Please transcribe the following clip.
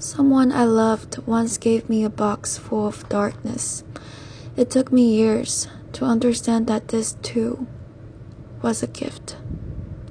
Someone I loved once gave me a box full of darkness. It took me years to understand that this too was a gift.